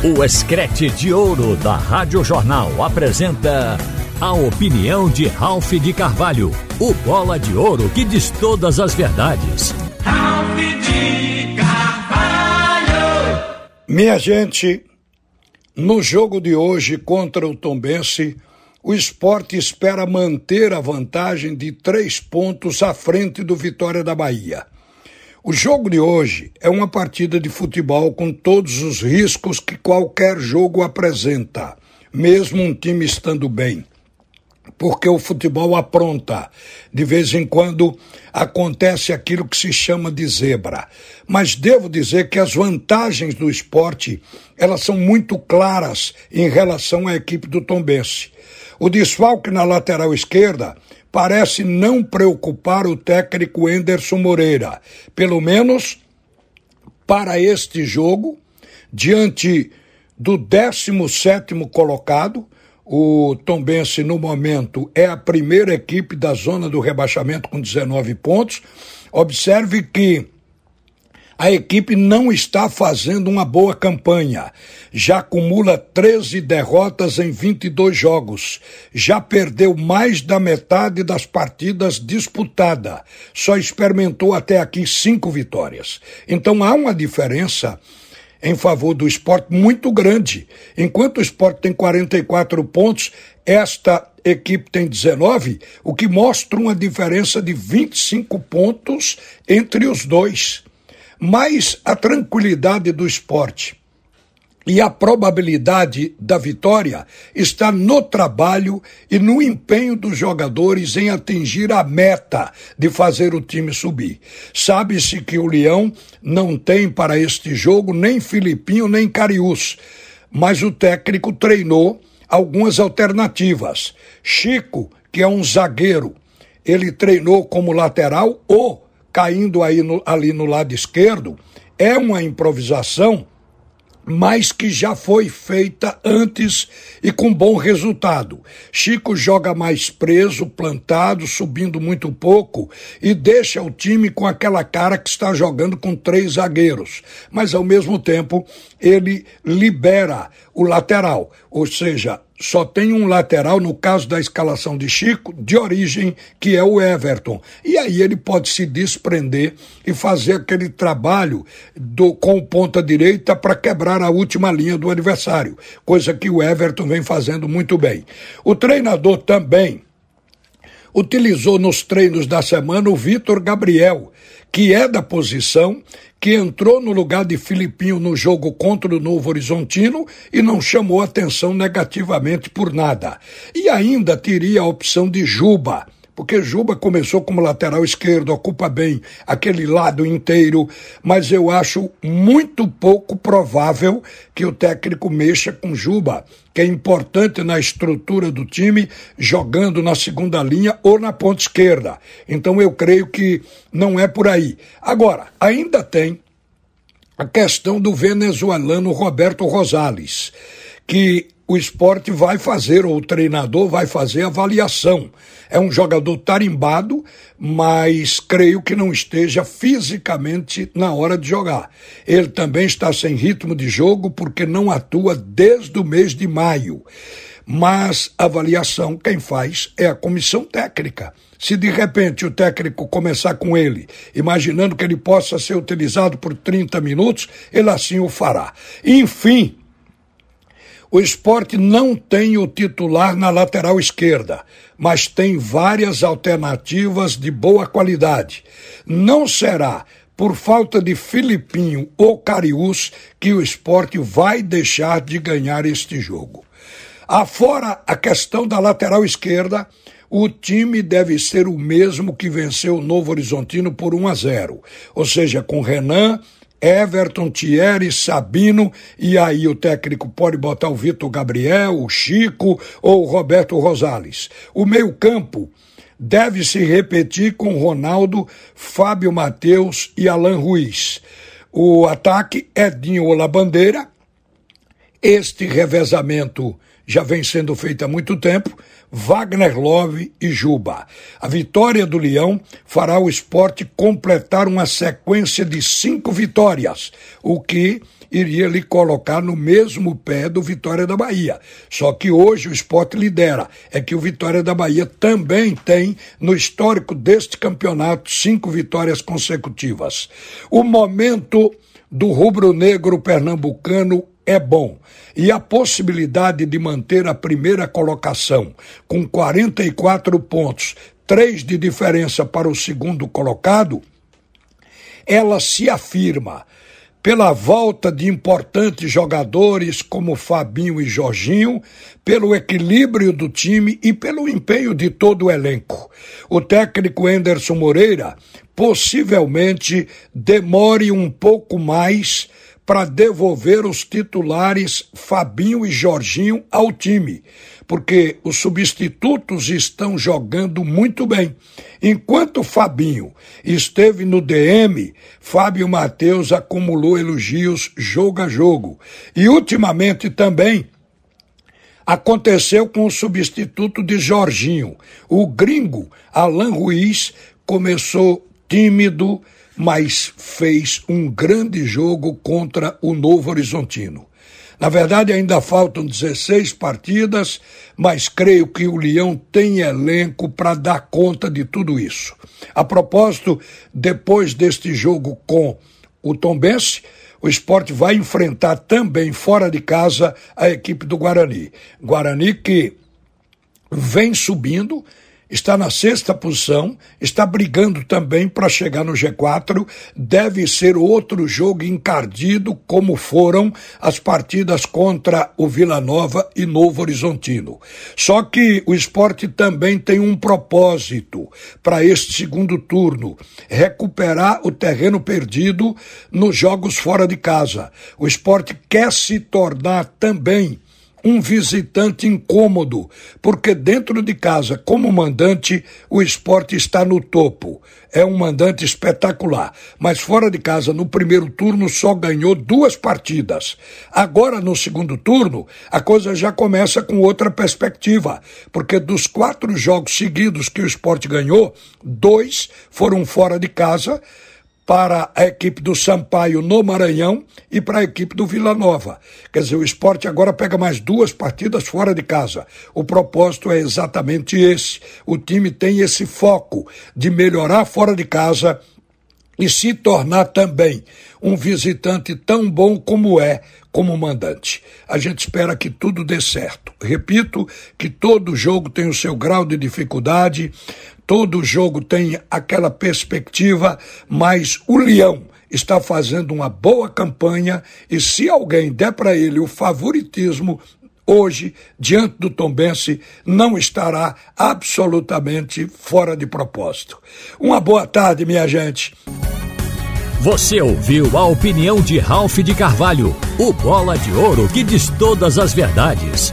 O Escrete de Ouro da Rádio Jornal apresenta a opinião de Ralph de Carvalho, o bola de ouro que diz todas as verdades. Ralph de Carvalho! Minha gente, no jogo de hoje contra o Tombense, o esporte espera manter a vantagem de três pontos à frente do Vitória da Bahia. O jogo de hoje é uma partida de futebol com todos os riscos que qualquer jogo apresenta, mesmo um time estando bem. Porque o futebol apronta. De vez em quando acontece aquilo que se chama de zebra. Mas devo dizer que as vantagens do esporte, elas são muito claras em relação à equipe do Tombense. O desfalque na lateral esquerda parece não preocupar o técnico Enderson Moreira, pelo menos para este jogo, diante do 17 colocado. O Tombense, no momento, é a primeira equipe da zona do rebaixamento com 19 pontos. Observe que a equipe não está fazendo uma boa campanha. Já acumula 13 derrotas em 22 jogos. Já perdeu mais da metade das partidas disputadas. Só experimentou até aqui cinco vitórias. Então há uma diferença em favor do esporte muito grande. Enquanto o esporte tem 44 pontos, esta equipe tem 19, o que mostra uma diferença de 25 pontos entre os dois. Mas a tranquilidade do esporte e a probabilidade da vitória está no trabalho e no empenho dos jogadores em atingir a meta de fazer o time subir. Sabe-se que o Leão não tem para este jogo nem Filipinho nem Cariús, mas o técnico treinou algumas alternativas. Chico, que é um zagueiro, ele treinou como lateral ou caindo aí no, ali no lado esquerdo, é uma improvisação, mas que já foi feita antes e com bom resultado. Chico joga mais preso, plantado, subindo muito pouco e deixa o time com aquela cara que está jogando com três zagueiros. Mas ao mesmo tempo, ele libera o lateral, ou seja, só tem um lateral, no caso da escalação de Chico, de origem, que é o Everton. E aí ele pode se desprender e fazer aquele trabalho do, com ponta direita para quebrar a última linha do adversário, coisa que o Everton vem fazendo muito bem. O treinador também utilizou nos treinos da semana o Vitor Gabriel, que é da posição, que entrou no lugar de Filipinho no jogo contra o Novo Horizontino e não chamou atenção negativamente por nada. E ainda teria a opção de Juba porque Juba começou como lateral esquerdo, ocupa bem aquele lado inteiro, mas eu acho muito pouco provável que o técnico mexa com Juba, que é importante na estrutura do time, jogando na segunda linha ou na ponta esquerda. Então eu creio que não é por aí. Agora, ainda tem a questão do venezuelano Roberto Rosales, que o esporte vai fazer, ou o treinador vai fazer avaliação. É um jogador tarimbado, mas creio que não esteja fisicamente na hora de jogar. Ele também está sem ritmo de jogo porque não atua desde o mês de maio. Mas avaliação quem faz é a comissão técnica. Se de repente o técnico começar com ele, imaginando que ele possa ser utilizado por 30 minutos, ele assim o fará. Enfim, o esporte não tem o titular na lateral esquerda, mas tem várias alternativas de boa qualidade. Não será por falta de Filipinho ou Cariús que o esporte vai deixar de ganhar este jogo. Afora a questão da lateral esquerda, o time deve ser o mesmo que venceu o Novo Horizontino por 1 a 0, ou seja, com Renan, Everton, Thierry, Sabino, e aí o técnico pode botar o Vitor Gabriel, o Chico ou o Roberto Rosales. O meio-campo deve se repetir com Ronaldo, Fábio Mateus e Alan Ruiz. O ataque Edinho Olabandeira. Este revezamento já vem sendo feita há muito tempo, Wagner Love e Juba. A vitória do Leão fará o esporte completar uma sequência de cinco vitórias, o que iria lhe colocar no mesmo pé do Vitória da Bahia. Só que hoje o esporte lidera. É que o Vitória da Bahia também tem, no histórico deste campeonato, cinco vitórias consecutivas. O momento do rubro-negro pernambucano é bom. E a possibilidade de manter a primeira colocação com 44 pontos, três de diferença para o segundo colocado, ela se afirma pela volta de importantes jogadores como Fabinho e Jorginho, pelo equilíbrio do time e pelo empenho de todo o elenco. O técnico Anderson Moreira possivelmente demore um pouco mais para devolver os titulares Fabinho e Jorginho ao time, porque os substitutos estão jogando muito bem. Enquanto Fabinho esteve no DM, Fábio Matheus acumulou elogios jogo a jogo. E ultimamente também aconteceu com o substituto de Jorginho. O gringo Alan Ruiz começou tímido, mas fez um grande jogo contra o Novo Horizontino. Na verdade, ainda faltam 16 partidas, mas creio que o Leão tem elenco para dar conta de tudo isso. A propósito, depois deste jogo com o Tombense, o esporte vai enfrentar também fora de casa a equipe do Guarani. Guarani que vem subindo está na sexta posição, está brigando também para chegar no G4. Deve ser outro jogo encardido, como foram as partidas contra o Vila Nova e Novo Horizontino. Só que o esporte também tem um propósito para este segundo turno: recuperar o terreno perdido nos jogos fora de casa. O esporte quer se tornar também um visitante incômodo, porque dentro de casa, como mandante, o esporte está no topo. É um mandante espetacular. Mas fora de casa, no primeiro turno, só ganhou duas partidas. Agora, no segundo turno, a coisa já começa com outra perspectiva, porque dos quatro jogos seguidos que o esporte ganhou, dois foram fora de casa para a equipe do Sampaio no Maranhão e para a equipe do Vila Nova. Quer dizer, o esporte agora pega mais duas partidas fora de casa. O propósito é exatamente esse. O time tem esse foco de melhorar fora de casa e se tornar também um visitante tão bom como é como mandante. A gente espera que tudo dê certo. Repito que todo jogo tem o seu grau de dificuldade, todo jogo tem aquela perspectiva, mas o Leão está fazendo uma boa campanha e se alguém der para ele o favoritismo, hoje, diante do Tombense, não estará absolutamente fora de propósito. Uma boa tarde, minha gente. Você ouviu a opinião de Ralph de Carvalho, o bola de ouro que diz todas as verdades.